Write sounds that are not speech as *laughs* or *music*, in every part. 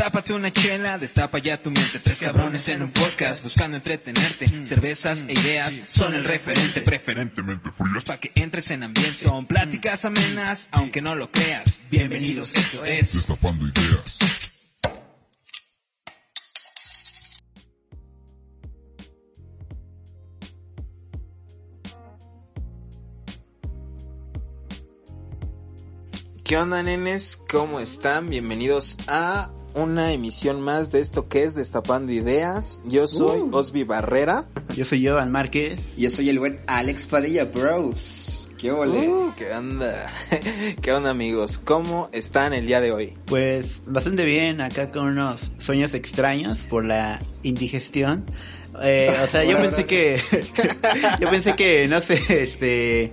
Tápate una chela, destapa ya tu mente. Tres cabrones en un podcast buscando entretenerte. Cervezas e ideas son el referente, preferentemente frías. Pa' que entres en ambiente. Son pláticas amenas, aunque no lo creas. Bienvenidos, esto es Destapando ideas. ¿Qué onda, nenes? ¿Cómo están? Bienvenidos a una emisión más de esto que es Destapando Ideas. Yo soy Osby Barrera. Yo soy Jovan Márquez. Yo soy el buen Alex Padilla Bros. ¿Qué ole? Uh, ¿Qué onda? *laughs* ¿Qué onda, amigos? ¿Cómo están el día de hoy? Pues bastante bien, acá con unos sueños extraños por la indigestión. Eh, o sea, yo *laughs* pensé que, *laughs* yo pensé que, no sé, este,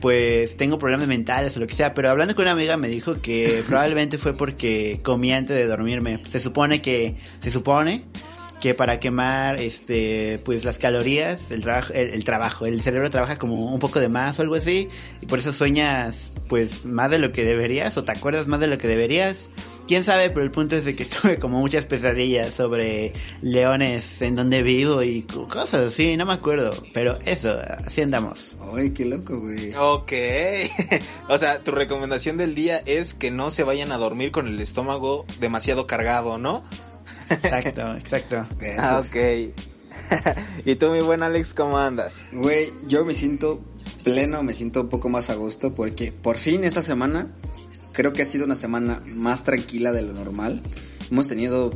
pues tengo problemas mentales o lo que sea, pero hablando con una amiga me dijo que *laughs* probablemente fue porque comí antes de dormirme. Se supone que, se supone que para quemar este pues las calorías el trabajo el, el, trabajo el cerebro trabaja como un poco de más o algo así y por eso sueñas pues más de lo que deberías o te acuerdas más de lo que deberías quién sabe pero el punto es de que *laughs* tuve como muchas pesadillas sobre leones en donde vivo y cosas así no me acuerdo pero eso así andamos ay qué loco güey ok *laughs* o sea tu recomendación del día es que no se vayan a dormir con el estómago demasiado cargado no Exacto, *laughs* exacto. Ah, ok. ¿Y tú, mi buen Alex, cómo andas? Güey, yo me siento pleno, me siento un poco más a gusto porque por fin esta semana creo que ha sido una semana más tranquila de lo normal. Hemos tenido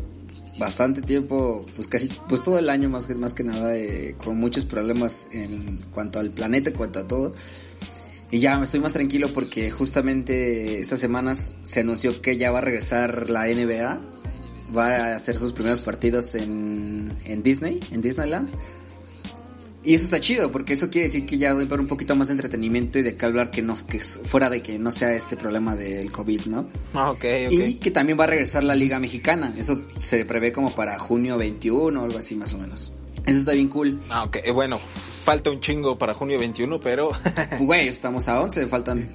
bastante tiempo, pues casi, pues todo el año más que, más que nada, eh, con muchos problemas en cuanto al planeta, en cuanto a todo. Y ya me estoy más tranquilo porque justamente estas semanas se anunció que ya va a regresar la NBA va a hacer sus primeros partidos en, en Disney, en Disneyland. Y eso está chido, porque eso quiere decir que ya va a haber un poquito más de entretenimiento y de que hablar que no, que fuera de que no sea este problema del COVID, ¿no? Ah, ok, ok. Y que también va a regresar la Liga Mexicana. Eso se prevé como para junio 21 o algo así más o menos. Eso está bien cool. Ah, ok. Bueno, falta un chingo para junio 21, pero... *laughs* Güey, estamos a 11, faltan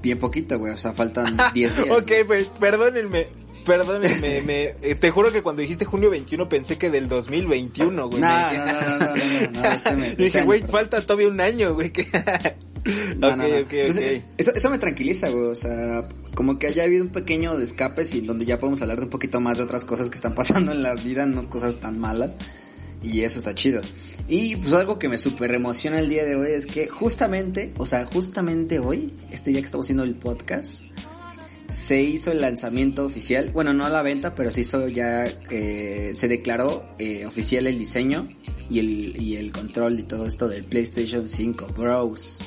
bien poquito, güey. O sea, faltan *laughs* 10 días. ok, pues perdónenme. Perdónenme, me, eh, te juro que cuando dijiste junio 21 pensé que del 2021, güey. No, no, no, no, no, no, no, este mes, *laughs* Dije, güey, falta todavía un año, güey. *laughs* No, no, no. Eso, me tranquiliza, güey. O sea, como que haya habido un pequeño escape y donde ya podemos hablar de un poquito más de otras cosas que están *laughs* pasando en la vida, no cosas tan malas. Y eso está chido. Y pues algo que me super emociona el día de hoy es que justamente, o sea, justamente hoy, este día que estamos haciendo el podcast, se hizo el lanzamiento oficial, bueno, no a la venta, pero se hizo ya, eh, se declaró eh, oficial el diseño y el, y el control de todo esto del PlayStation 5 Bros.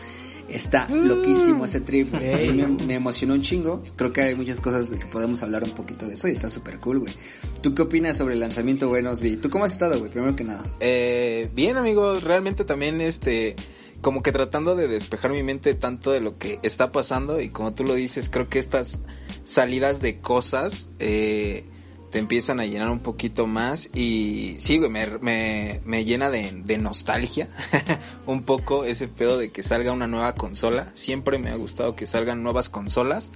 Está mm. loquísimo ese trip, hey. me, me, emocionó un chingo. Creo que hay muchas cosas de que podemos hablar un poquito de eso y está súper cool, güey. ¿Tú qué opinas sobre el lanzamiento, güey, Osby? ¿Tú cómo has estado, güey? Primero que nada. Eh, bien, amigo, realmente también este como que tratando de despejar mi mente tanto de lo que está pasando y como tú lo dices, creo que estas salidas de cosas eh, te empiezan a llenar un poquito más y sí, güey, me, me, me llena de, de nostalgia *laughs* un poco ese pedo de que salga una nueva consola. Siempre me ha gustado que salgan nuevas consolas.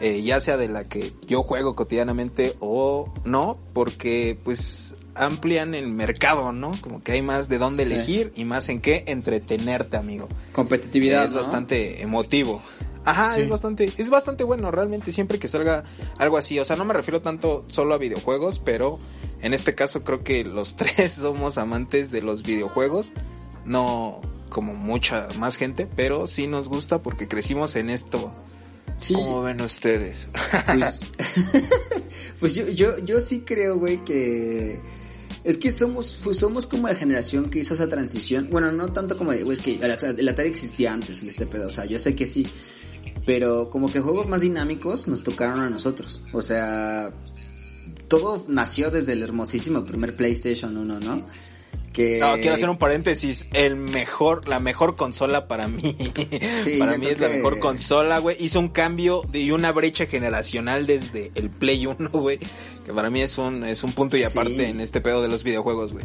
Eh, ya sea de la que yo juego cotidianamente o no, porque pues amplian el mercado, ¿no? Como que hay más de dónde sí. elegir y más en qué entretenerte, amigo. Competitividad. Es ¿no? bastante emotivo. Ajá, sí. es bastante, es bastante bueno realmente siempre que salga algo así. O sea, no me refiero tanto solo a videojuegos, pero en este caso creo que los *laughs* tres somos amantes de los videojuegos. No como mucha más gente, pero sí nos gusta porque crecimos en esto. Sí. ¿Cómo ven ustedes? Pues, *laughs* *laughs* pues yo, yo, yo sí creo, güey, que es que somos, somos como la generación que hizo esa transición. Bueno, no tanto como güey, es que el, Atari existía antes, este pedo. O sea, yo sé que sí. Pero como que juegos más dinámicos nos tocaron a nosotros. O sea, todo nació desde el hermosísimo primer PlayStation 1, ¿no? Que... No, quiero hacer un paréntesis. El mejor, la mejor consola para mí. *laughs* Sí, para mí es que... la mejor consola, güey. Hizo un cambio de una brecha generacional desde el Play 1, güey. Que para mí es un, es un punto y aparte sí. en este pedo de los videojuegos, güey.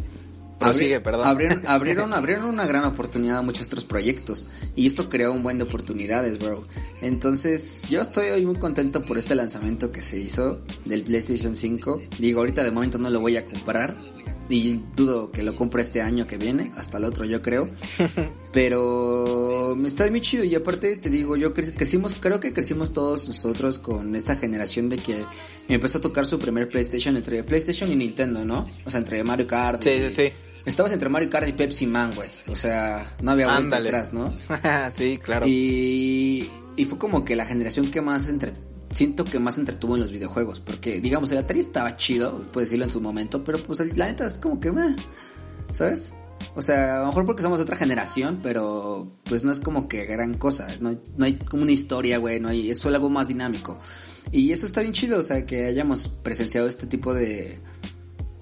Abrieron, *laughs* abrieron, abrieron una gran oportunidad a muchos otros proyectos y eso creó un buen de oportunidades, bro. Entonces, yo estoy muy contento por este lanzamiento que se hizo del PlayStation 5. Digo, ahorita de momento no lo voy a comprar y dudo que lo compre este año que viene, hasta el otro yo creo. *laughs* Pero me está muy chido y aparte te digo, yo crecimos, creo que crecimos todos nosotros con esta generación de que empezó a tocar su primer PlayStation entre PlayStation y Nintendo, ¿no? O sea, entre Mario Kart. Sí, sí, sí. Estabas entre Mario Kart y Pepsi Man, güey. O sea, no había vuelta atrás, ¿no? *laughs* sí, claro. Y, y fue como que la generación que más entre siento que más entretuvo en los videojuegos. Porque, digamos, el Atari estaba chido, puedes decirlo en su momento, pero pues la neta es como que, ¿sabes? O sea, a lo mejor porque somos otra generación, pero pues no es como que gran cosa. No hay, no hay como una historia, güey, no hay, es solo algo más dinámico. Y eso está bien chido, o sea, que hayamos presenciado este tipo de,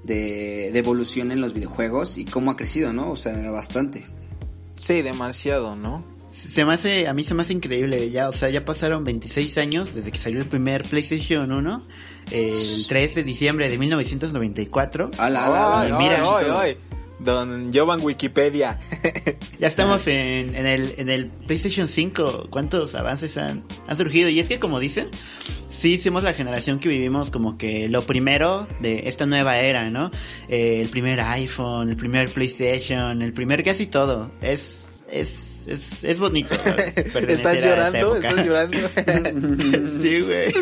de, de evolución en los videojuegos y cómo ha crecido, ¿no? O sea, bastante. Sí, demasiado, ¿no? Se me hace, a mí se me hace increíble, ya, o sea, ya pasaron 26 años desde que salió el primer PlayStation 1, el 3 de diciembre de 1994. ¡Hala, y mira, Don Jovan Wikipedia. *laughs* ya estamos en, en, el, en el PlayStation 5. ¿Cuántos avances han, han surgido? Y es que como dicen, sí somos la generación que vivimos como que lo primero de esta nueva era, ¿no? Eh, el primer iPhone, el primer PlayStation, el primer casi todo. Es, es es, es, bonito. *laughs* ¿Estás llorando? ¿Estás llorando? *laughs* sí, güey.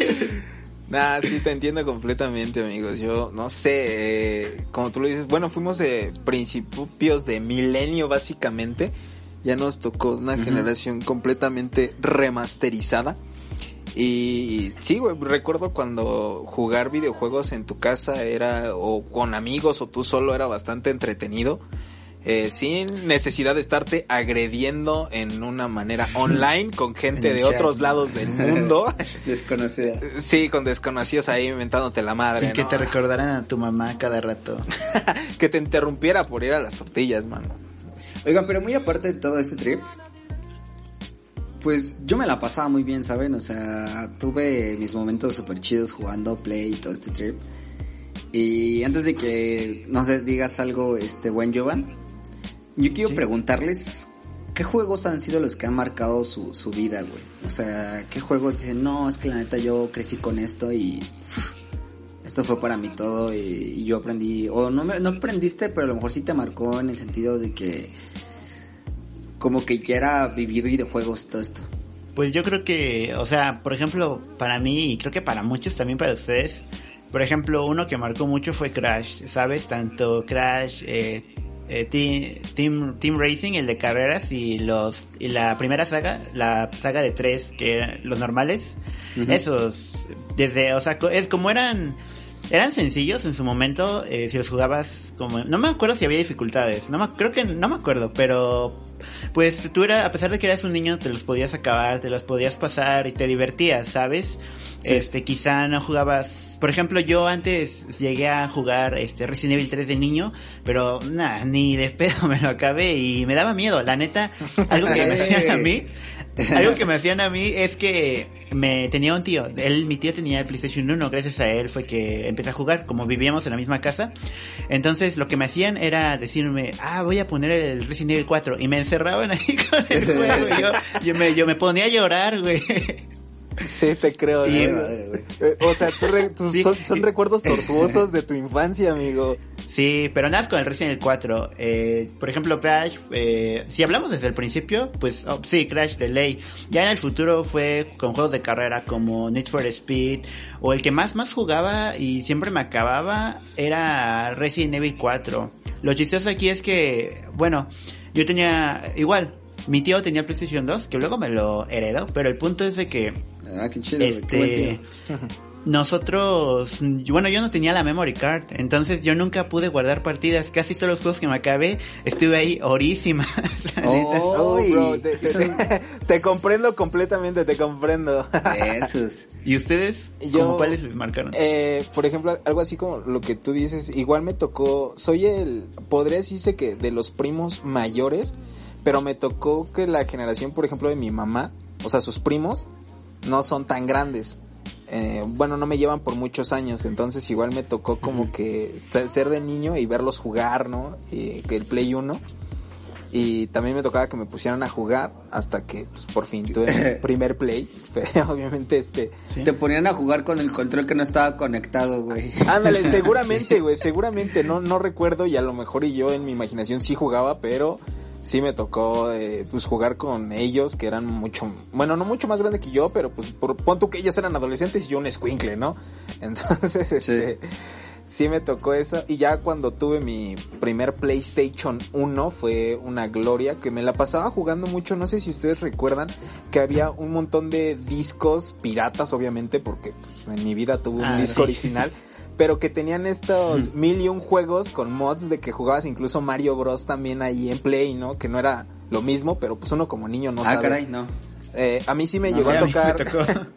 Nah, sí, te entiendo completamente, amigos. Yo no sé, eh, como tú lo dices, bueno, fuimos de principios de milenio, básicamente. Ya nos tocó una generación completamente remasterizada. Y sí, güey, recuerdo cuando jugar videojuegos en tu casa era, o con amigos, o tú solo, era bastante entretenido eh, sin necesidad de estarte agrediendo en una manera *laughs* online con gente de otros lados del *laughs* mundo. Desconocida. Sí, con desconocidos ahí inventándote la madre. Sin que te *laughs* recordaran a tu mamá cada rato. que te interrumpiera por ir a las tortillas, mano. Oigan, pero muy aparte de todo este trip, pues yo me la pasaba muy bien, ¿saben? O sea, tuve mis momentos súper chidos jugando Play y todo este trip. Y antes de que, no sé, digas algo, este buen Jovan, yo quiero preguntarles qué juegos han sido los que han marcado su, su vida, güey. O sea, qué juegos dicen, no, es que la neta yo crecí con esto y esto fue para mí todo y, yo aprendí, o no, me, no aprendiste, pero a lo mejor sí te marcó en el sentido de que como que quiera vivir videojuegos todo esto. Pues yo creo que, o sea, por ejemplo, para mí y creo que para muchos también para ustedes, por ejemplo, uno que marcó mucho fue Crash, ¿sabes? Tanto Crash, eh, eh, team, team, Racing, el de carreras, y los y la primera saga, la saga de tres, que eran los normales, esos, desde, o sea, es como eran, eran sencillos en su momento, eh, si los jugabas como, no me acuerdo si había dificultades, no me, creo que, no me acuerdo, pero, pues tú era, a pesar de que eras un niño, te los podías acabar, te los podías pasar y te divertías, ¿sabes? Este, quizá no jugabas por ejemplo, yo antes llegué a jugar este Resident Evil 3 de niño, pero nada, ni de pedo *laughs* me lo acabé y me daba miedo. La neta, *laughs* algo que me hacían a mí, *laughs* algo que me hacían a mí es que me tenía un tío, él, mi tío tenía el PlayStation 1, gracias a él fue que empecé a jugar, como vivíamos en la misma casa. Entonces lo que me hacían era decirme, ah, voy a poner el Resident Evil 4 y me encerraban ahí con el juego. yo, yo, me, yo me ponía a llorar, güey. Sí, te creo. Eh, o sea, son, recuerdos tortuosos de tu infancia, amigo. Sí, pero nada con el Resident Evil 4. Eh, por ejemplo, Crash, eh, si hablamos desde el principio, pues oh, sí, Crash de ley. Ya en el futuro fue con juegos de carrera como Need for Speed, o el que más más jugaba y siempre me acababa era Resident Evil 4. Lo chistoso aquí es que, bueno, yo tenía igual, mi tío tenía PlayStation 2, que luego me lo heredó, pero el punto es de que Ah, qué chido. Este, *laughs* nosotros, bueno, yo no tenía la memory card, entonces yo nunca pude guardar partidas. Casi todos los juegos que me acabé, estuve ahí orísima. *laughs* Oh, bro, *laughs* te, comprendo completamente, te comprendo. ¿Y ustedes? Yo, cuáles les marcaron? Eh, por ejemplo, algo así como lo que tú dices, igual me tocó, soy el, podría decirse que de los primos mayores, pero me tocó que la generación, por ejemplo, de mi mamá, o sea, sus primos, no son tan grandes. eh, bueno, no me llevan por muchos años, entonces igual me tocó como que ser de niño y verlos jugar, ¿no? Y que el Play 1. Y también me tocaba que me pusieran a jugar hasta que pues, por fin tuve el *laughs* primer play. *laughs* Obviamente este... Te ponían a jugar con el control que no estaba conectado, güey. *laughs* Ándale, seguramente, güey, seguramente. No, no recuerdo y a lo mejor y yo en mi imaginación sí jugaba, pero sí me tocó eh, pues jugar con ellos que eran mucho, bueno, no mucho más grande que yo, pero pues por, pon tú que ellos eran adolescentes y yo un escuincle, ¿no? *laughs* Entonces, este, sí. me tocó eso y ya cuando tuve mi primer PlayStation 1 fue una gloria que me la pasaba jugando mucho, no sé si ustedes recuerdan que había un montón de discos piratas obviamente porque pues, en mi vida tuve un ah, disco original *laughs* pero que tenían estos mil y un juegos con mods de que jugabas incluso Mario Bros también ahí en Play, ¿no? Que no era lo mismo, pero pues uno como niño no ah, sabe. Ah, caray, no. Eh, a mí sí me llegó a tocar,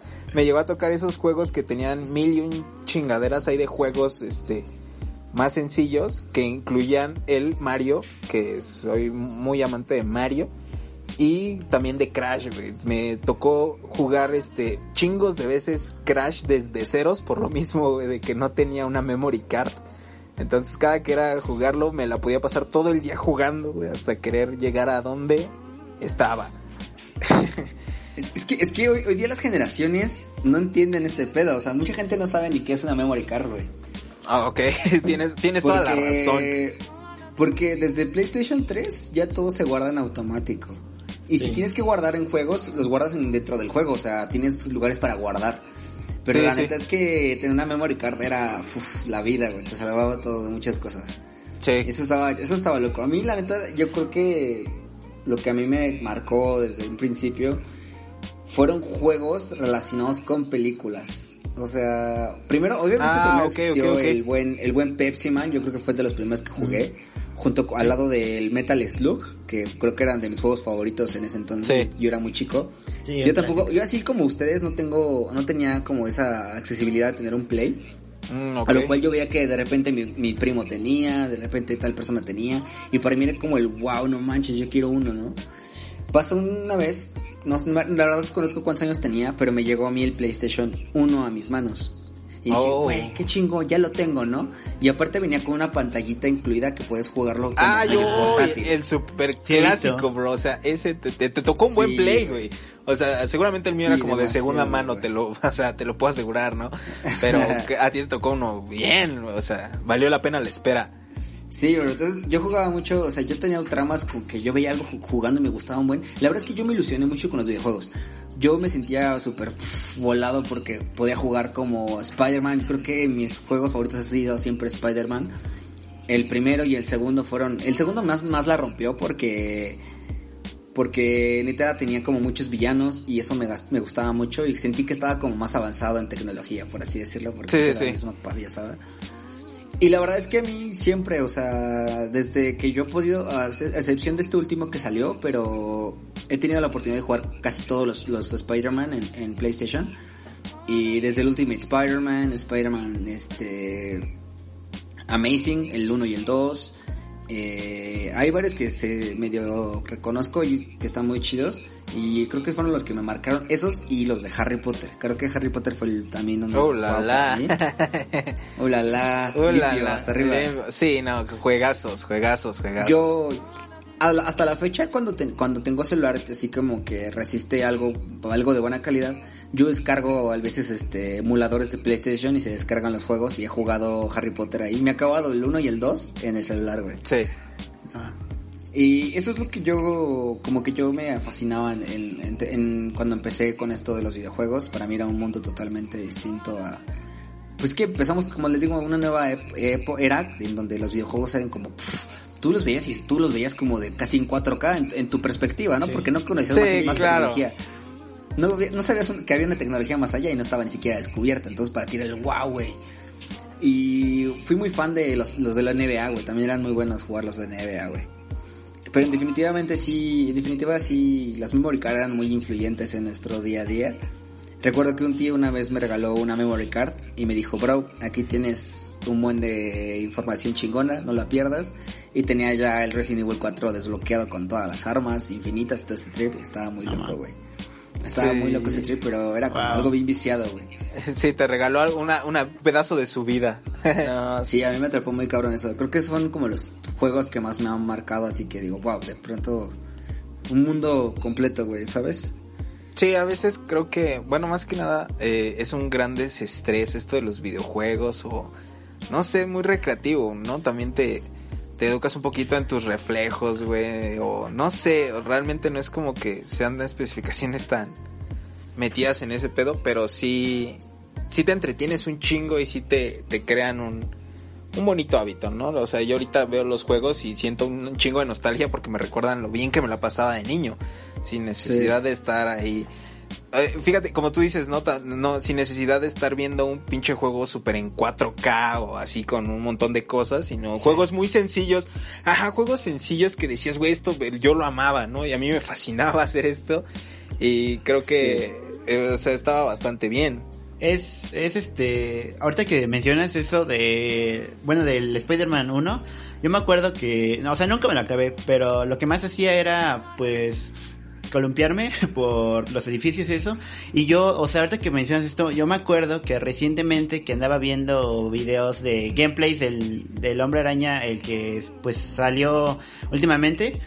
*laughs* me, llegó a tocar esos juegos que tenían mil y un chingaderas ahí de juegos, este, más sencillos, que incluían el Mario, que soy muy amante de Mario y también de Crash, Me tocó jugar este chingos de veces Crash desde ceros por lo mismo de que no tenía una memory card. Entonces cada que era jugarlo me la podía pasar todo el día jugando, hasta querer llegar a donde estaba. *laughs* Es, que, es que hoy, día las generaciones no entienden este pedo. O sea, mucha gente no sabe ni qué es una memory card, güey. Ah, ok. *laughs* tienes, tienes toda la razón. Porque desde PlayStation 3 ya todo se guarda en automático. Y si tienes que guardar en juegos, los guardas dentro del juego, o sea, tienes lugares para guardar. Pero la neta es que tener una memory card era la vida, güey, te salvaba todo de muchas cosas. Sí. Eso estaba, eso estaba loco. A mí la neta, yo creo que lo que a mí me marcó desde un principio fueron juegos relacionados con películas. O sea, primero, obviamente ah, primero el buen, el buen Pepsi Man, yo creo que fue de los primeros que jugué junto al lado del Metal Slug, que creo que eran de mis juegos favoritos en ese entonces. Yo era muy chico. yo tampoco, yo así como ustedes no tengo, no tenía como esa accesibilidad de tener un Play. Mm, a lo cual yo veía que de repente mi, primo tenía, de repente tal persona tenía, y para mí era como el wow, no manches, yo quiero uno, ¿no? Pasó una vez, no, la verdad desconozco cuántos años tenía, pero me llegó a mí el PlayStation 1 a mis manos. Y dije, oh. güey, qué chingo, ya lo tengo, ¿no? Y aparte venía con una pantallita incluida que puedes jugarlo con ah, yo, el super clásico, bro. O sea, ese te, tocó un buen play, güey. O sea, seguramente el mío era como de segunda mano, te lo, *laughs* o sea, te lo puedo asegurar, ¿no? Pero *laughs* a ti te tocó uno bien, o sea, valió la pena la espera. Sí, pero entonces yo jugaba mucho, o sea, yo tenía tramas con que yo veía algo jugando y me gustaba un buen. La verdad es que yo me ilusioné mucho con los videojuegos. Yo me sentía súper volado porque podía jugar como Spider-Man. Creo que mis juegos favoritos han sido siempre Spider-Man. El primero y el segundo fueron... El segundo más, más la rompió porque... Porque neta tenía como muchos villanos y eso me, me gustaba mucho y sentí que estaba como más avanzado en tecnología, por así decirlo, porque sí, sí. ya y la verdad es que a mí siempre, o sea, desde que yo he podido, a excepción de este último que salió, pero he tenido la oportunidad de jugar casi todos los, los Spider-Man en, PlayStation. Y desde el Ultimate Spider-Man, Spider-Man, este... Amazing, el 1 y el 2. Eh, hay varios que se medio reconozco y que están muy chidos. Y creo que fueron los que me marcaron. Esos y los de Harry Potter. Creo que Harry Potter fue el, también uno oh, la, la. oh la la. hasta arriba. Sí, no, juegazos, juegazos, juegazos. Yo hasta la fecha cuando cuando tengo celular así como que resiste algo algo de buena calidad yo descargo a veces este emuladores de PlayStation y se descargan los juegos y he jugado Harry Potter ahí. Me ha acabado el 1 y el 2 en el celular güey. Sí. Ah. y eso es lo que yo como que yo me fascinaba en, cuando empecé con esto de los videojuegos. Para mí era un mundo totalmente distinto a pues que empezamos como les digo una nueva era en donde los videojuegos eran como tú los veías y tú los veías como de casi en 4K en, tu perspectiva, ¿no? Porque no conocías más, tecnología. No, no sabías que había una tecnología más allá y no estaba ni siquiera descubierta. Entonces para ti era el wow, güey. Y fui muy fan de los, los de la NBA, güey. También eran muy buenos jugar los de NBA, güey. Pero en definitivamente sí, en definitiva sí, las memory card eran muy influyentes en nuestro día a día. Recuerdo que un tío una vez me regaló una memory card y me dijo, bro, aquí tienes un buen de información chingona, no la pierdas. Y tenía ya el Resident Evil 4 desbloqueado con todas las armas infinitas, todo este trip. Estaba muy loco, güey. Estaba muy loco ese trip, pero era como algo bien viciado, güey. *laughs* Sí, te regaló una, una pedazo de su vida. *laughs* sí, a mí me atrapó muy cabrón eso. Creo que son como los juegos que más me han marcado, así que digo, wow, de pronto un mundo completo, güey, ¿sabes? Sí, a veces creo que, bueno, más que nada, eh, es un gran desestrés esto de los videojuegos o, no sé, muy recreativo, ¿no? También te, te educas un poquito en tus reflejos, güey, o no sé, realmente no es como que sean especificaciones tan metidas en ese pedo, pero sí, sí te entretienes un chingo y sí te, te crean un, un bonito hábito, ¿no? O sea, yo ahorita veo los juegos y siento un chingo de nostalgia porque me recuerdan lo bien que me la pasaba de niño, sin necesidad de estar ahí. Eh, fíjate, como tú dices, ¿no? no, sin necesidad de estar viendo un pinche juego súper en 4K o así con un montón de cosas, sino juegos muy sencillos. Ajá, juegos sencillos que decías, güey, esto yo lo amaba, ¿no? Y a mí me fascinaba *laughs* hacer esto. Y creo que, eh, o sea, estaba bastante bien es, es este, ahorita que mencionas eso de, bueno, del Spider-Man 1, yo me acuerdo que, o sea, nunca me lo acabé, pero lo que más hacía era, pues, columpiarme *laughs* por los edificios y eso. Y yo, o sea, ahorita que mencionas esto, yo me acuerdo que recientemente que andaba viendo videos de gameplays del, del hombre araña, el que pues salió últimamente.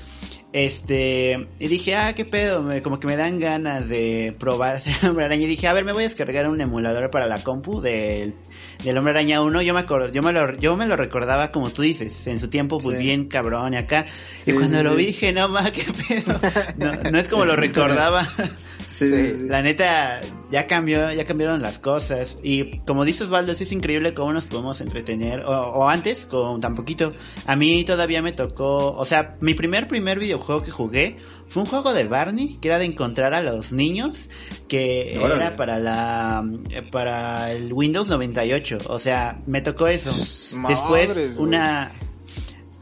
Este, y dije, ah, qué pedo, como que me dan ganas de probar *laughs* hacer Hombre Araña. Y dije, a ver, me voy a descargar un emulador para la compu del, del Hombre Araña 1. Yo me, yo, me lo, yo me lo recordaba como tú dices, en su tiempo, pues bien cabrón y acá. y cuando lo vi dije, no más, qué pedo. *laughs* No, no es como lo recordaba. *laughs* Sí, La neta, ya cambió, ya cambiaron las cosas. Y como dices, Valdo, es increíble cómo nos podemos entretener. O, antes, con tan poquito. A mí todavía me tocó, o sea, mi primer, primer videojuego que jugué fue un juego de Barney, que era de encontrar a los niños, que era para la, para el Windows 98. O sea, me tocó eso. Después, una,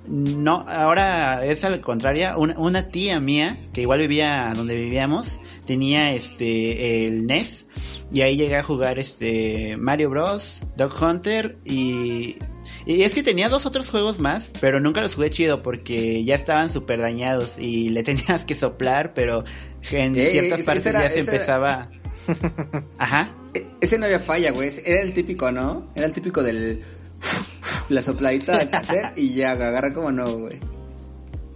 no, ahora es al contrario. Una, una, tía mía, que igual vivía donde vivíamos, tenía este el NES y ahí llegué a jugar este Mario Bros, Dog Hunter y y es que tenía dos otros juegos más, pero nunca los jugué chido porque ya estaban súper dañados y le tenías que soplar, pero en ciertas partes ya se empezaba. *laughs* Ajá. E, ese no había falla, güey. Era el típico, ¿no? Era el típico del la sopladita de cassette *laughs* y ya agarra como no, güey.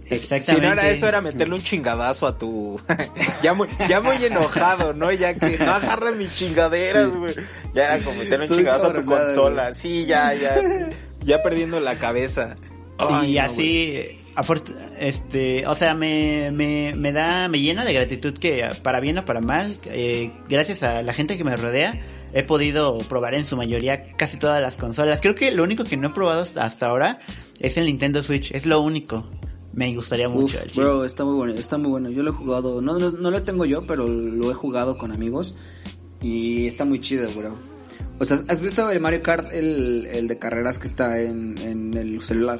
Exactamente. Si no era eso, era meterle un chingadazo a tu. *laughs* ya, muy, ya muy enojado, ¿no? Ya que no agarra mis chingaderas, güey. Ya era como meterle un chingadazo a tu consola. Sí, ya, ya. *laughs* Ya perdiendo la cabeza. y así. este, o sea, me, me, me da, me llena de gratitud que para bien o para mal, eh, gracias a la gente que me rodea, he podido probar en su mayoría casi todas las consolas. Creo que lo único que no he probado hasta ahora es el Nintendo Switch, es lo único. Me gustaría mucho. bro, está muy bueno, está muy bueno. Yo lo he jugado, no, no, no lo tengo yo, pero lo he jugado con amigos y está muy chido, bro. O sea, ¿has visto el Mario Kart, el, el de carreras que está en, en el celular?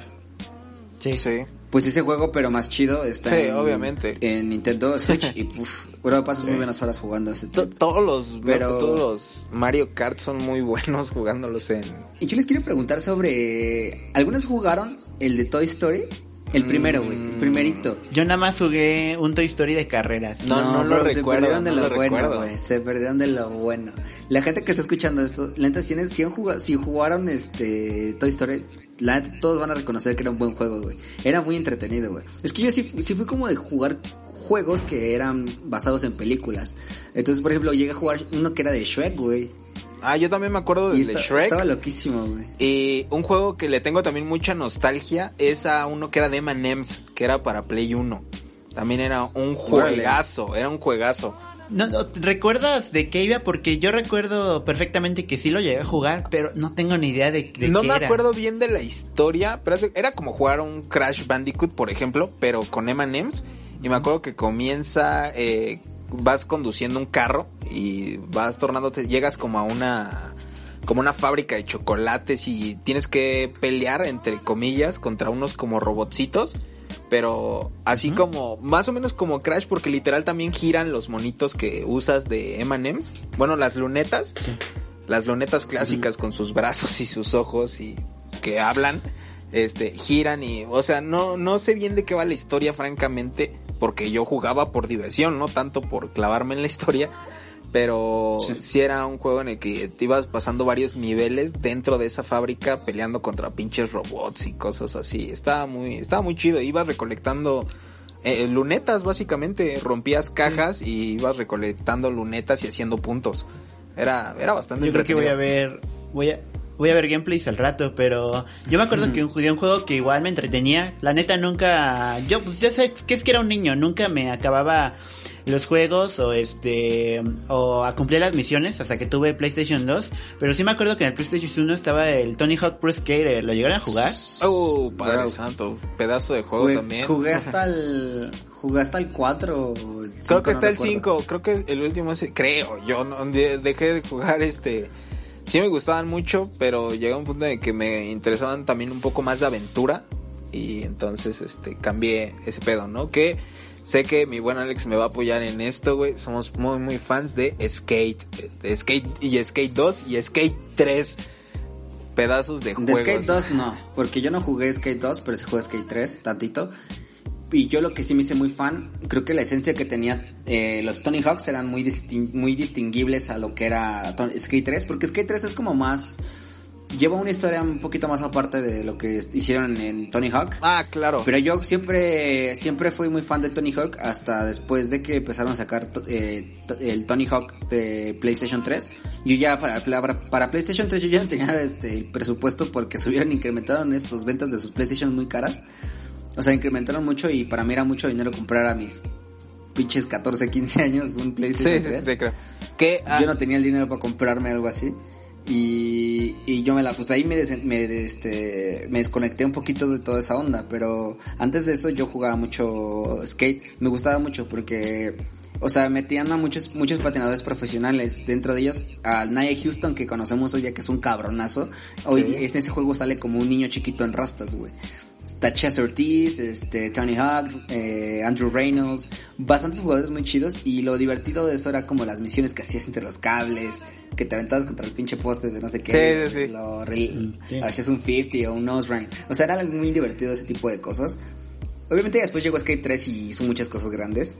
Sí. Sí. Pues ese juego, pero más chido, está en, obviamente. en Nintendo Switch *laughs* y puf, bro, pasas muy buenas horas jugando ese Todos los, pero... todos los Mario Kart son muy *laughs* buenos jugándolos en... Y yo les quiero preguntar sobre... ¿Algunos jugaron el de Toy Story? El primero, güey, el primerito. Yo nada más jugué un Toy Story de carreras. No, no, lo recuerdo. Se perdieron de lo, bueno, güey. Se perdieron de lo bueno. La gente que está escuchando esto, la neta, si, si, jugaron este Toy Story, la neta, todos van a reconocer que era un buen juego, güey. Era muy entretenido, güey. Es que yo sí, sí fui como de jugar juegos que eran basados en películas. Entonces, por ejemplo, llegué a jugar uno que era de Shrek, güey. Ah, yo también me acuerdo de, Shrek. Estaba loquísimo, güey. Y un juego que le tengo también mucha nostalgia es a uno que era de M&M's, que era para Play 1. También era un juegazo, era un juegazo. No, ¿Recuerdas de qué iba? Porque yo recuerdo perfectamente que sí lo llegué a jugar, pero no tengo ni idea de, de no me acuerdo bien de la historia, pero era como jugar un Crash Bandicoot, por ejemplo, pero con M&M's. Y me acuerdo que comienza eh, vas conduciendo un carro y vas tornándote, llegas como a una como una fábrica de chocolates y tienes que pelear entre comillas contra unos como robotcitos, pero así como más o menos como Crash porque literal también giran los monitos que usas de M&M's, bueno, las lunetas, las lunetas clásicas con sus brazos y sus ojos y que hablan este, giran y, o sea, no, no sé bien de qué va la historia, francamente, porque yo jugaba por diversión, no tanto por clavarme en la historia, pero si era un juego en el que te ibas pasando varios niveles dentro de esa fábrica peleando contra pinches robots y cosas así. Estaba muy, estaba muy chido. Ibas recolectando eh, lunetas básicamente, rompías cajas y ibas recolectando lunetas y haciendo puntos. Era, era bastante Yo creo que voy a ver, voy a, voy a ver gameplays al rato, pero yo me acuerdo que un, un juego que igual me entretenía, la neta nunca, yo pues ya sé que es que era un niño, nunca me acababa los juegos o este o a cumplir las misiones hasta que tuve PlayStation 2, pero sí me acuerdo que en el PlayStation 1 estaba el Tony Hawk Pro Skater, ¿lo llegaron a jugar? Oh, padre santo, pedazo de juego también. Jugué *laughs* hasta el jugué hasta el 4 Creo que está el 5, creo que el último es creo, yo no, dejé de jugar este sí me gustaban mucho, pero llegó un punto en que me interesaban también un poco más de aventura y entonces este cambié ese pedo, ¿no? Que Sé que mi buen Alex me va a apoyar en esto, güey. Somos muy, muy fans de Skate. De Skate y Skate 2 y Skate 3. Pedazos de juegos. De Skate 2 no, porque yo no jugué Skate 2, pero sí jugué Skate 3, tantito. Y yo lo que sí me hice muy fan, creo que la esencia que tenía eh, los Tony Hawks eran muy, muy distinguibles a lo que era Skate 3, porque Skate 3 es como más lleva una historia un poquito más aparte de lo que hicieron en Tony Hawk. Ah, claro. Pero yo siempre, siempre fui muy fan de Tony Hawk hasta después de que empezaron a sacar eh, el Tony Hawk de PlayStation 3. Yo ya para, para, PlayStation 3 yo ya no tenía *laughs* este, el presupuesto porque subieron, incrementaron esas ventas de sus PlayStation muy caras. O sea, incrementaron mucho y para mí era mucho dinero comprar a mis pinches 14, 15 años un PlayStation 3. Sí, sí, creo. Que, Yo no tenía el dinero para comprarme algo así. Y, y yo me la, pues ahí me, me, este, me desconecté un poquito de toda esa onda, pero antes de eso yo jugaba mucho skate, me gustaba mucho porque, o sea, metían a muchos, muchos patinadores profesionales, dentro de ellos al Nia Houston que conocemos hoy ya que es un cabronazo, hoy en ese juego sale como un niño chiquito en rastas, güey. Está Ortiz, este, Tony Hawk, eh, Andrew Reynolds, bastantes jugadores muy chidos. Y lo divertido de eso era como las misiones que hacías entre los cables, que te aventabas contra el pinche poste de no sé qué, sí, sí, mm, hacías un 50 o un nose rank, o sea era muy divertido ese tipo de cosas. Obviamente después llegó Skate 3 y hizo muchas cosas grandes.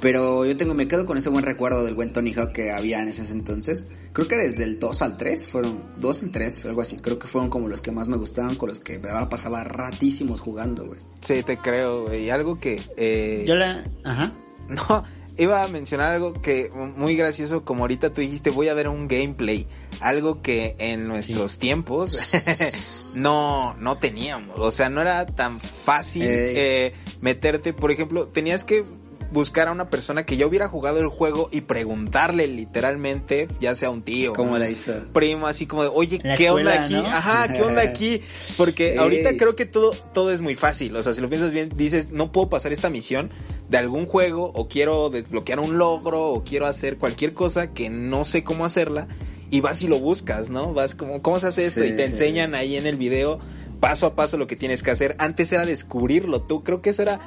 Pero yo tengo, me quedo con ese buen recuerdo del buen Tony Hawk que había en ese entonces. Creo que desde el 2 al 3 fueron, 2 al 3, algo así. Creo que fueron como los que más me gustaban, con los que me pasaba ratísimos jugando, güey. Sí, te creo, güey. Y algo que... Eh... Yo la... Ajá. *laughs* No, iba a mencionar algo que muy gracioso, como ahorita tú dijiste, voy a ver un gameplay. Algo que en nuestros tiempos *laughs* no, no teníamos. O sea, no era tan fácil eh, meterte, por ejemplo, tenías que buscar a una persona que ya hubiera jugado el juego y preguntarle literalmente, ya sea un tío, como la hizo? primo, así como de, oye, ¿qué onda aquí? Ajá, ¿qué onda *laughs* aquí? Porque ahorita creo que todo, todo es muy fácil. O sea, si lo piensas bien, dices, no puedo pasar esta misión de algún juego, o quiero desbloquear un logro, o quiero hacer cualquier cosa que no sé cómo hacerla. Y vas y lo buscas, ¿no? Vas como, ¿cómo se hace esto? y te enseñan ahí en el video paso a paso lo que tienes que hacer. Antes era descubrirlo tú. Creo que eso era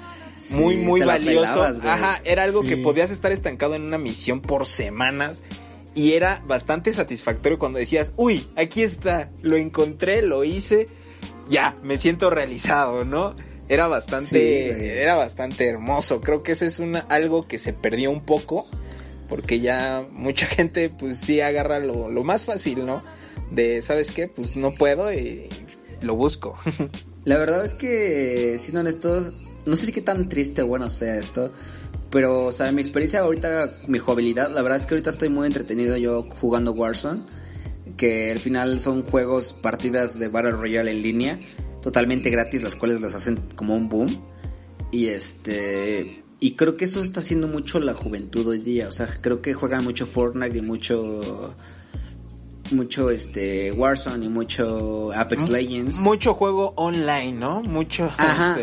muy, muy valioso. Ajá, era algo que podías estar estancado en una misión por semanas. Y era bastante satisfactorio cuando decías, uy, aquí está, lo encontré, lo hice, ya, me siento realizado, ¿no? Era bastante, era bastante hermoso. Creo que ese es una, algo que se perdió un poco, porque ya mucha *laughs* gente, pues sí agarra lo, lo más fácil, ¿no? De, ¿sabes qué? Pues no puedo y lo busco. La verdad es que, siendo honesto, no sé si qué tan triste o bueno sea esto, pero, o sea, mi experiencia ahorita, mi jugabilidad, la verdad es que ahorita estoy muy entretenido yo jugando Warzone, que al final son juegos, partidas de Battle Royale en línea, totalmente gratis, las cuales los hacen como un boom. Y este, y creo que eso está haciendo mucho la juventud hoy día, o sea, creo que juegan mucho Fortnite y mucho mucho este Warzone y mucho Apex Legends. Mucho juego online, ¿no? Mucho ajá,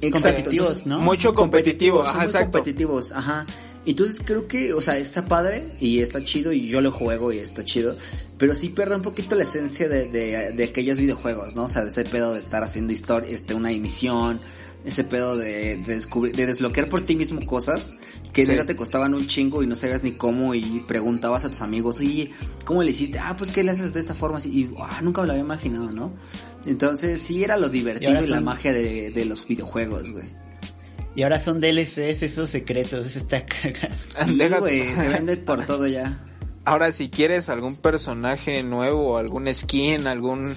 este, competitivos, ¿no? Mucho competitivo, ajá, competitivos, ajá. Entonces creo que, o sea, está padre y está chido y yo lo juego y está chido, pero sí pierde un poquito la esencia de, de, de aquellos videojuegos, ¿no? O sea, de ese pedo de estar haciendo historia, este, una emisión, ese pedo de, descubrir, de desbloquear por ti mismo cosas que sí. te costaban un chingo y no sabías ni cómo y preguntabas a tus amigos, oye, ¿cómo le hiciste? Ah, pues ¿qué le haces de esta forma? Y ah, nunca me lo había imaginado, ¿no? Entonces sí era lo divertido y, la magia de, de los videojuegos, güey. Y ahora son DLCs esos secretos, eso está cagado. se vende por *laughs* todo ya. Ahora, si quieres algún personaje nuevo, algún skin, alguna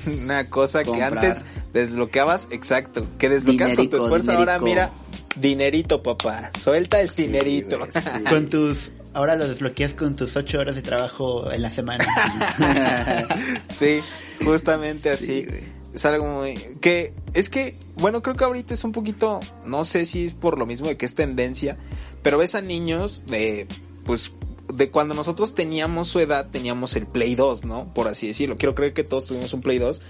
cosa que antes desbloqueabas, exacto, que desbloqueas con tu esfuerzo, ahora mira, dinerito, papá, suelta el dinerito. *laughs* con tus, ahora lo desbloqueas con tus ocho horas de trabajo en la semana. *laughs* sí, justamente así. Es algo muy, que, es que, bueno, creo que ahorita es un poquito, no sé si es por lo mismo de que es tendencia, pero ves a niños de, pues, de cuando nosotros teníamos su edad, teníamos el Play 2, ¿no? Por así decirlo. Quiero creer que todos tuvimos un Play 2.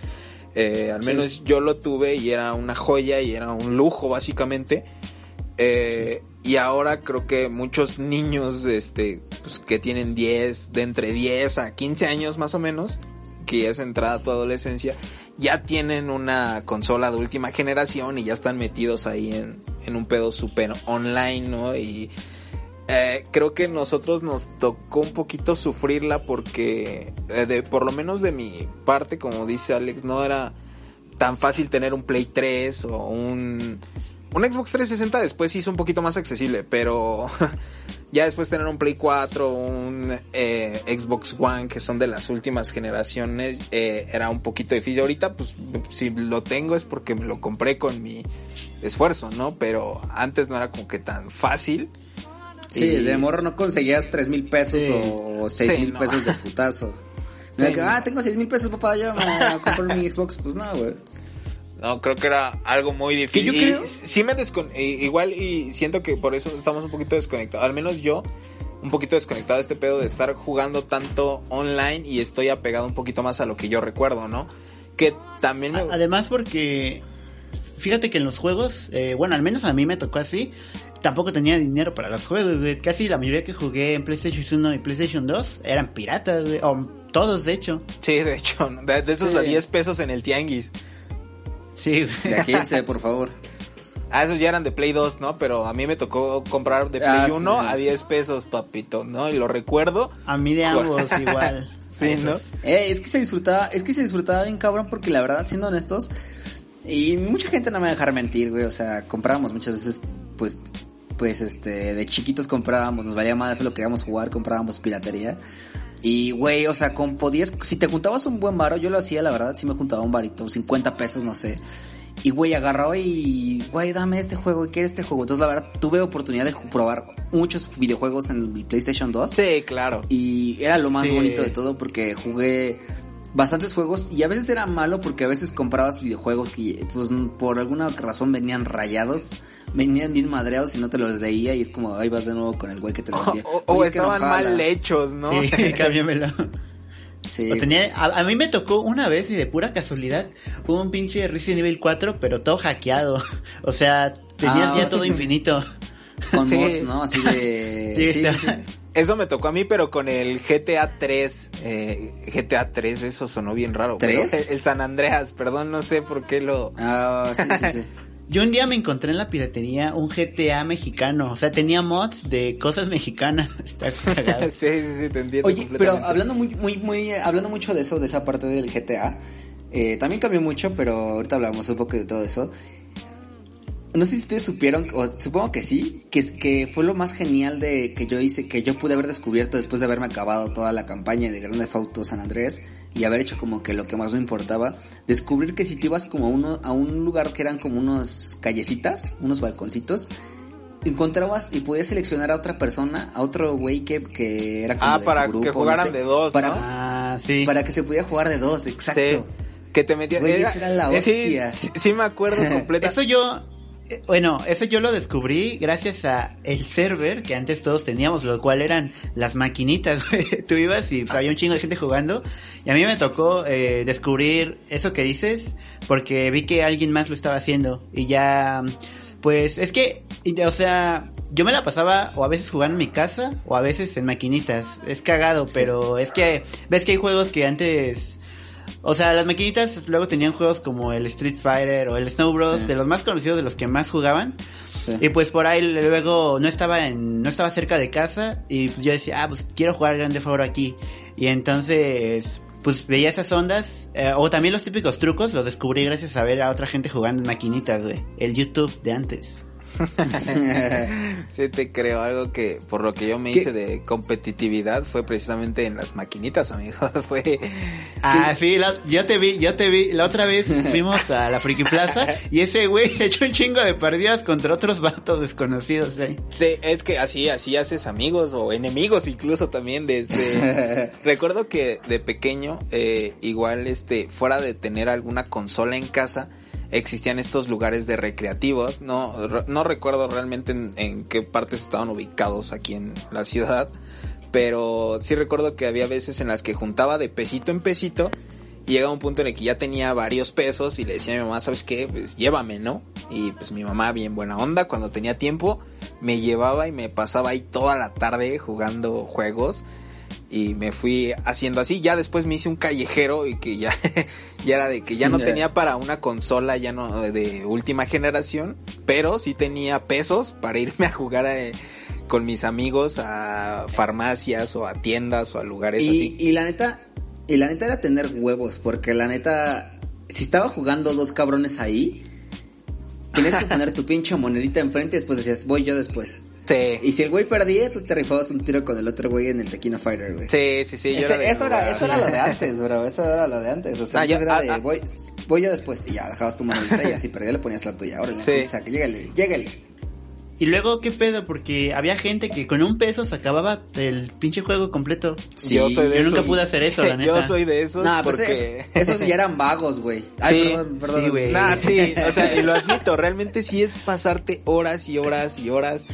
Eh, al menos yo lo tuve y era una joya y era un lujo, básicamente. Eh, y ahora creo que muchos niños este, pues, que tienen 10, de entre 10 a 15 años más o menos, que ya es entrada a tu adolescencia, ya tienen una consola de última generación y ya están metidos ahí en, en un pedo super online, ¿no? Y eh, creo que nosotros nos tocó un poquito sufrirla porque, eh, de, por lo menos de mi parte, como dice Alex, no era tan fácil tener un Play 3 o un, un Xbox 360 después hizo un poquito más accesible, pero *laughs* ya después tener un Play 4, un eh, Xbox One, que son de las últimas generaciones, era un poquito difícil. Ahorita, pues, si lo tengo es porque me lo compré con mi esfuerzo, ¿no? Pero antes no era como que tan fácil. Sí, de morro no conseguías tres mil pesos o seis mil pesos de putazo. ah, tengo seis mil pesos, papá, ya me comprar mi Xbox. Pues no, güey. No, creo que era algo muy difícil. ¿Que yo creo? Sí me descon... Igual y siento que por eso estamos un poquito desconectados. Al menos yo, un poquito desconectado de este pedo de estar jugando tanto online y estoy apegado un poquito más a lo que yo recuerdo, ¿no? Que también Además porque... Fíjate que en los juegos, eh, bueno, al menos a mí me tocó así, tampoco tenía dinero para los juegos, Casi la mayoría que jugué en PlayStation 1 y PlayStation 2 eran piratas, O todos, de hecho. Sí, de hecho. De, esos a 10 pesos en el tianguis. Sí, De 15, *laughs* por favor. Ah, esos ya eran de Play 2, ¿no? Pero a mí me tocó comprar de Play 1 ah, a 10 pesos, papito, ¿no? Y lo recuerdo. A mí de ambos *laughs* igual. sí, ¿no? Eh, es que se disfrutaba, es que se disfrutaba bien cabrón porque la verdad, siendo honestos, y mucha gente no me va a dejar mentir, güey, o sea, comprábamos muchas veces, pues, pues este, de chiquitos comprábamos, nos valía más lo que a jugar, comprábamos piratería. Y, güey, o sea, con podías, si te juntabas un buen varo, yo lo hacía, la verdad, sí me juntaba un varito, 50 pesos, no sé. Y, güey, agarraba y, güey, dame este juego, quiero este juego. Entonces, la verdad, tuve oportunidad de probar muchos videojuegos en el PlayStation 2. Sí, claro. Y era lo más bonito de todo porque jugué bastantes juegos y a veces era malo porque a veces comprabas videojuegos que, pues, por alguna razón venían rayados venían bien madreados y no te los leía y es como, ahí vas de nuevo con el güey que te lo *laughs* vendía. O, estaban mal hechos, ¿no? Sí, *laughs* cámbiamelo. Sí. Tenía, a, mí me tocó una vez y de pura casualidad hubo un pinche Resident Evil 4 pero todo hackeado. *laughs* O sea, tenía ah, ya todo infinito. Con mods, ¿no? Así de... Sí, sí, Eso me tocó a mí, pero con el GTA 3. Eh, GTA 3, eso sonó bien raro. ¿Tres? El, San Andreas, perdón, no sé por qué lo... Ah, sí, sí, sí. *laughs* Yo un día me encontré en la piratería un GTA mexicano, o sea, tenía mods de cosas mexicanas. *laughs* Está cagado. *laughs* sí, sí, sí, te entiendo. Oye, pero hablando muy, muy, muy, hablando mucho de eso, de esa parte del GTA, eh, también cambió mucho, pero ahorita hablamos un poco de todo eso. No sé si ustedes supieron, o supongo que sí, que, que fue lo más genial de que yo hice, que yo pude haber descubierto después de haberme acabado toda la campaña de Grande Auto San Andrés y haber hecho como que lo que más me importaba, descubrir que si te ibas como a, uno, a un lugar que eran como unos callecitas, unos balconcitos, encontrabas y podías seleccionar a otra persona, a otro güey que, que era como ah, para que jugaran de dos, para, ah, sí. para que se pudiera jugar de dos, exacto. Que te metías. Era, la hostia. Sí, sí, me acuerdo *laughs* completamente. Eso yo bueno, eso yo lo descubrí gracias a el server que antes todos teníamos, lo cual eran las maquinitas. *laughs* Tú ibas y había un chingo de gente jugando y a mí me tocó eh, descubrir eso que dices porque vi que alguien más lo estaba haciendo y ya, pues es que, o sea, yo me la pasaba o a veces jugando en mi casa o a veces en maquinitas. Es cagado, pero es que ves que hay juegos que antes o sea, las maquinitas luego tenían juegos como el Street Fighter o el Snow Bros, de los más conocidos, de los que más jugaban. Y pues por ahí luego no estaba en, no estaba cerca de casa y yo decía, ah, pues quiero jugar Grande Favor aquí. Y entonces, pues veía esas ondas, eh, o también los típicos trucos, los descubrí gracias a ver a otra gente jugando en maquinitas, güey. El YouTube de antes. *laughs* sí te creo, algo que por lo que yo me hice de competitividad fue precisamente en las maquinitas, amigo. *laughs* fue Ah, sí, yo te vi, yo te vi, la otra vez *laughs* fuimos a la Friki Plaza y ese güey echó un chingo de partidas contra otros vatos desconocidos ahí. Sí, es que así así haces amigos o enemigos incluso también desde recuerdo que de pequeño eh, igual este fuera de tener alguna consola en casa existían estos lugares de recreativos. No, no recuerdo realmente en, qué partes estaban ubicados aquí en la ciudad, pero sí recuerdo que había veces en las que juntaba de pesito en pesito y llegaba un punto en el que ya tenía varios pesos y le decía a mi mamá, ¿sabes qué? Pues llévame, ¿no? Y pues mi mamá, bien buena onda, cuando tenía tiempo, me llevaba y me pasaba ahí toda la tarde jugando juegos y me fui haciendo así. Ya después me hice un callejero y que ya, *laughs* ya era de que ya no tenía para una consola ya no de última generación, pero sí tenía pesos para irme a jugar eh, con mis amigos a farmacias o a tiendas o a lugares y, así. Y la neta, y la neta era tener huevos, porque la neta, si estaba jugando dos cabrones ahí, tenías que *laughs* poner tu pinche monedita enfrente y después decías, voy yo después. Y si el güey perdía, tú te rifabas un tiro con el otro güey en el Tequino Fighter, güey. Sí, sí, sí. eso, era, eso era lo de antes, bro. Eso era lo de antes. O sea, ah, era ah, de, ah. voy, voy yo después. Y ya, dejabas tu monedita y así perdía, le ponías la tuya. Ahora, sí. o sea, que llégale, llégale. Y luego, ¿qué pedo? Porque había gente que con un peso se acababa el pinche juego completo. Sí, yo soy de Yo nunca pude hacer eso, la *laughs* neta. Yo soy de esos nah, pues porque... esos ya eran vagos, güey. Ay, sí, perdón, perdón. Sí, güey. *laughs* Nah, sí, o sea, y lo admito, realmente sí es pasarte horas y horas y horas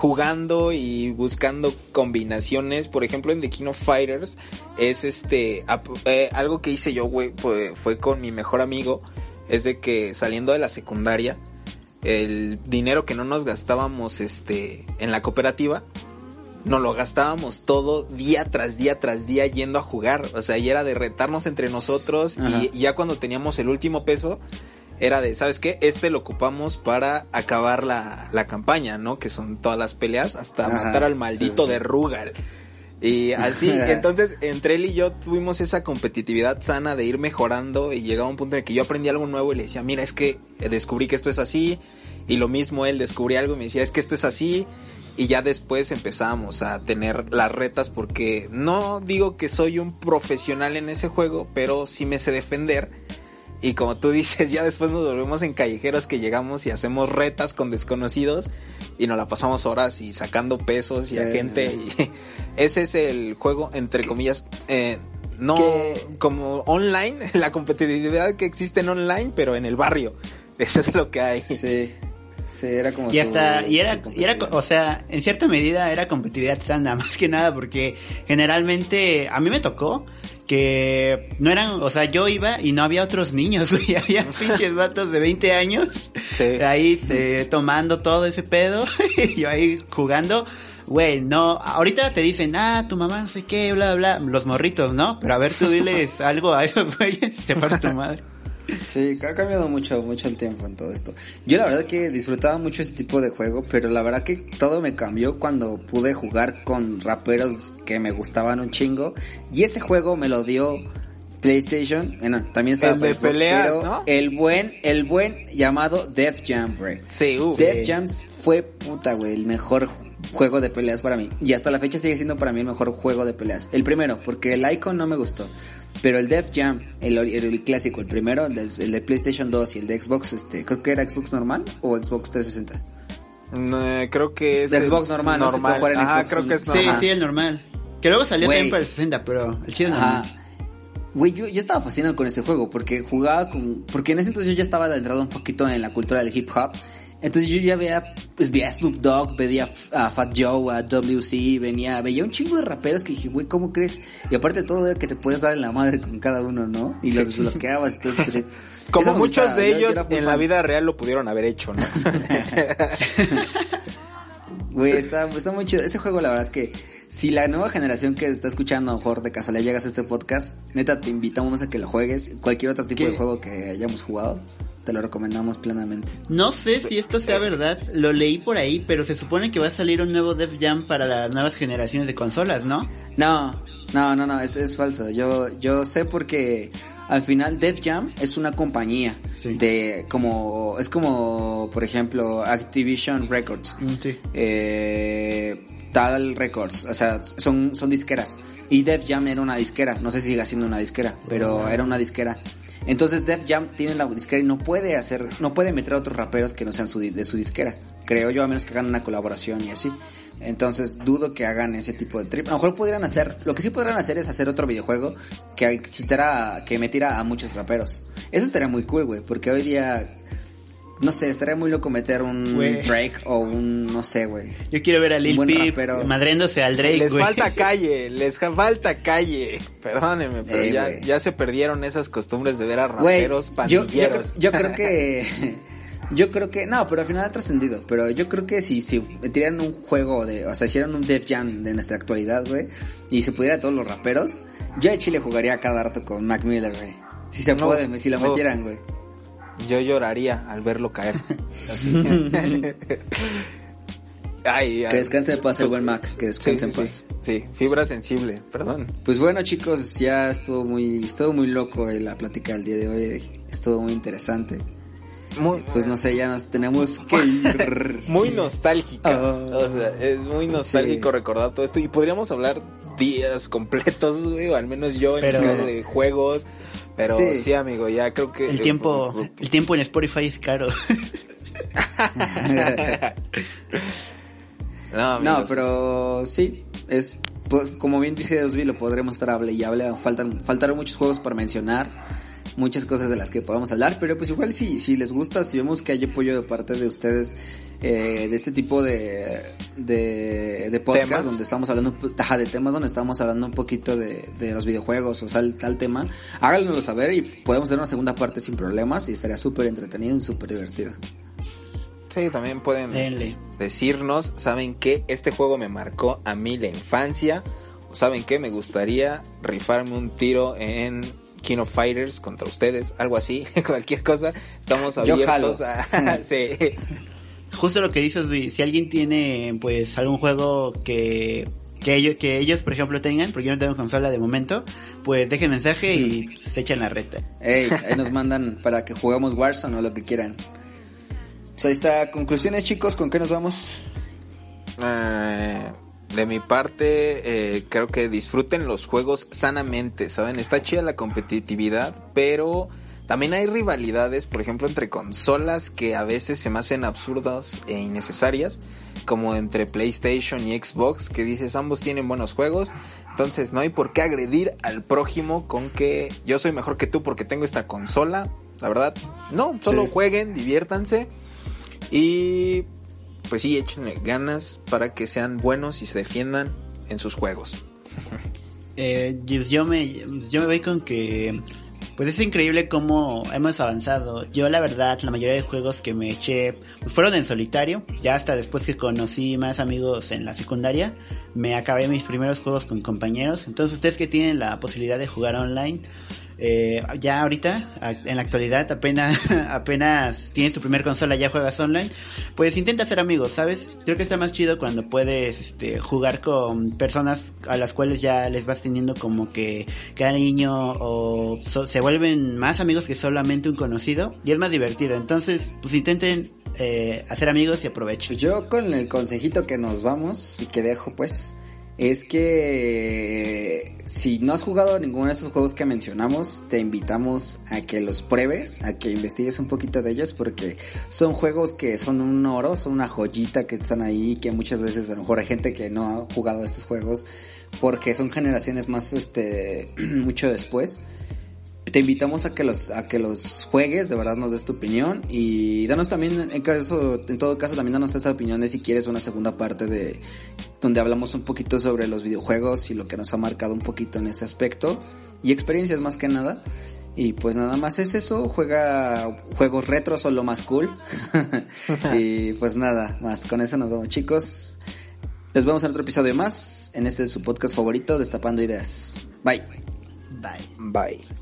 jugando y buscando combinaciones. Por ejemplo, en The King of Fighters es este eh, algo que hice yo, güey, fue, fue con mi mejor amigo. Es de que saliendo de la secundaria, el dinero que no nos gastábamos este en la cooperativa, nos lo gastábamos todo día tras día tras día yendo a jugar. O sea, y era de retarnos entre nosotros y ya cuando teníamos el último peso, era de, ¿sabes qué? Este lo ocupamos para acabar la, la campaña, ¿no? Que son todas las peleas hasta matar al maldito de Rugal. Y así, *laughs* entonces entre él y yo tuvimos esa competitividad sana de ir mejorando y llegaba un punto en el que yo aprendí algo nuevo y le decía, mira, es que descubrí que esto es así. Y lo mismo él descubría algo y me decía, es que esto es así. Y ya después empezamos a tener las retas porque no digo que soy un profesional en ese juego, pero sí me sé defender y como tú dices, ya después nos volvemos en callejeros que llegamos y hacemos retas con desconocidos y nos la pasamos horas y sacando pesos y a gente. Y *laughs* ese es el juego, entre comillas, eh, no como online, *laughs* la competitividad que existe en online, pero en el barrio. Eso es lo que hay. Sí. Sí, era como. Y hasta, y era, y era, o sea, en cierta medida era competitividad sana, *laughs* más que nada, porque generalmente a mí me tocó que no eran, o sea, yo iba y no había otros niños, *laughs* güey, había *laughs* pinches vatos de 20 años ahí eh, tomando todo ese pedo y *laughs* yo ahí jugando. Güey, no, ahorita te dicen, ah, tu mamá no sé qué, bla, bla, los morritos, ¿no? Pero a ver, tú diles algo a esos güeyes, te para tu madre. Sí, ha cambiado mucho, mucho el tiempo en todo esto. Yo la verdad que disfrutaba mucho ese tipo de juego, pero la verdad que todo me cambió cuando pude jugar con raperos que me gustaban un chingo. Y ese juego me lo dio PlayStation, bueno, también estaba el de pero el buen, el buen llamado Def Jam, güey. Sí, Def Jam fue puta, güey, el mejor juego de peleas para mí. Y hasta la fecha sigue siendo para mí el mejor juego de peleas. El primero, porque el Icon no me gustó. Pero el Def Jam, el, el, clásico, el primero, el de, PlayStation 2 y el de Xbox, este, creo que era Xbox normal o Xbox 360. No, creo que es de Xbox normal, normal. No creo que es normal. Sí, sí, el normal. Que luego salió también para el 60, pero el chido normal. Güey, yo, yo, estaba fascinado con ese juego porque jugaba con... Porque en ese entonces yo ya estaba adentrado un poquito en la cultura del hip hop entonces yo ya veía, pues veía a Snoop Dogg, veía a Fat Joe, a WC, venía, veía un chingo de raperos que dije, güey, ¿cómo crees? Y aparte de todo, que te puedes dar en la madre con cada uno, ¿no? Y los desbloqueabas y todo este *laughs* Como muchos de ellos en la vida real lo pudieron haber hecho, ¿no? *laughs* *laughs* Güey, está, está muy chido. Ese juego, la verdad es que si la nueva generación que está escuchando, a lo mejor de casualidad llegas a este podcast, neta, te invitamos a que lo juegues. Cualquier otro tipo de juego que hayamos jugado te lo recomendamos plenamente. No sé si esto sea verdad, lo leí por ahí, pero se supone que va a salir un nuevo Def Jam para las nuevas generaciones de consolas, ¿no? No, no, no, no, es, es falso. Yo, yo sé porque al final Def Jam es una compañía de como es como por ejemplo Activision Records. Mm, sí. Eh, Tal Records, o sea, son, son disqueras. Y Def Jam era una disquera, no sé si sigue siendo una disquera, pero era una disquera. Entonces Def Jam tiene la disquera y no puede hacer, no puede meter a otros raperos que no sean su, de su disquera. Creo yo, a menos que hagan una colaboración y así. Entonces dudo que hagan ese tipo de trip. A lo mejor podrían hacer, lo que sí podrían hacer es hacer otro videojuego que existiera, que metiera a muchos raperos. Eso estaría muy cool, güey, porque hoy día no sé, estaría muy loco meter un Drake o un, no sé, güey. Yo quiero ver a Lil Peep madriéndose al Drake, Les falta *laughs* calle, les falta calle. Perdónenme, pero ya, ya se perdieron esas costumbres de ver a raperos pandilleros. Yo, creo que... *laughs* *laughs* Yo creo que, no, pero al final ha trascendido. Pero yo creo que si, si metieran un juego de, o sea, hicieran un Def Jam de nuestra actualidad, güey, y se pudiera todos los raperos, yo de Chile jugaría cada rato con Mac Miller, güey. Si se puede, si lo metieran, güey yo lloraría al verlo caer. *laughs* Ay, que descanse en paz el buen Mac, que descanse en paz. Sí, fibra sensible, perdón. Pues bueno chicos, ya estuvo muy, estuvo muy loco la plática del día de hoy, estuvo muy interesante. Muy, pues no sé, ya nos tenemos que ir. *laughs* muy nostálgica. Ah. o sea, es muy nostálgico recordar todo esto. Y podríamos hablar días completos, güey, o al menos yo en Pero... de juegos, pero sí. amigo, ya creo que... El tiempo, el tiempo en Spotify es caro. *laughs* no, pero sí, es pues, como bien dice Osby, lo podremos estar hable y hable. Faltan, faltaron muchos juegos para mencionar, muchas cosas de las que podamos hablar, pero pues igual si, si les gusta, si vemos que hay apoyo de parte de ustedes eh, de este tipo de, de, podcast donde estamos hablando de temas donde estamos hablando un poquito de, los videojuegos o tal, tal tema, háganlo saber y podemos hacer una segunda parte sin problemas y estaría súper entretenido y súper divertido. Sí, también pueden decirnos, ¿saben qué? Este juego me marcó a mí la infancia. ¿Saben qué? Me gustaría rifarme un tiro en King of Fighters contra ustedes, algo así, *laughs* cualquier cosa. Estamos abiertos a... *laughs* *laughs* sí justo lo que dices, si alguien tiene pues algún juego que que ellos, que ellos, por ejemplo, tengan, porque yo no tengo consola de momento, pues dejen mensaje y se echan la reta. Ey, ahí nos mandan para que juguemos Warzone o lo que quieran. Pues ahí está, conclusiones chicos, ¿con qué nos vamos? Eh, de mi parte, eh, creo que disfruten los juegos sanamente, ¿saben? Está chida la competitividad, pero también hay rivalidades, por ejemplo, entre consolas que a veces se me hacen absurdas e innecesarias, como entre PlayStation y Xbox, que dices ambos tienen buenos juegos, entonces no hay por qué agredir al prójimo con que yo soy mejor que tú porque tengo esta consola, la verdad, no, solo jueguen, diviértanse. Y pues sí, échenle ganas para que sean buenos y se defiendan en sus juegos. Eh, yo me yo me voy con que pues es increíble cómo hemos avanzado. Yo la verdad, la mayoría de juegos que me eché fueron en solitario. Ya hasta después que conocí más amigos en la secundaria, me acabé mis primeros juegos con compañeros. Entonces ustedes que tienen la posibilidad de jugar online, eh, ya ahorita, en la actualidad, apenas, *laughs* apenas tienes tu primer consola, ya juegas online, pues intenta ser amigos, ¿sabes? Creo que está más chido cuando puedes este, jugar con personas a las cuales ya les vas teniendo como que cariño o se vuelven más amigos que solamente un conocido y es más divertido. Entonces, pues intenten eh, hacer amigos y aprovechen. Yo con el consejito que nos vamos y que dejo pues es que si no has jugado ninguno de esos juegos que mencionamos, te invitamos a que los pruebes, a que investigues un poquito de ellos, porque son juegos que son un oro, son una joyita que están ahí, que muchas veces a lo mejor hay gente que no ha jugado estos juegos, porque son generaciones más, este, *clears throat* mucho después te invitamos a que los a que los juegues, de verdad nos des tu opinión y danos también en caso en todo caso también danos esa opinión de si quieres una segunda parte de donde hablamos un poquito sobre los videojuegos y lo que nos ha marcado un poquito en ese aspecto y experiencias más que nada. Y pues nada más es eso, juega juegos retro son lo más cool. *laughs* y pues nada, más con eso nos vemos chicos. Nos vemos en otro episodio más en este su podcast favorito Destapando Ideas. Bye. Bye. Bye.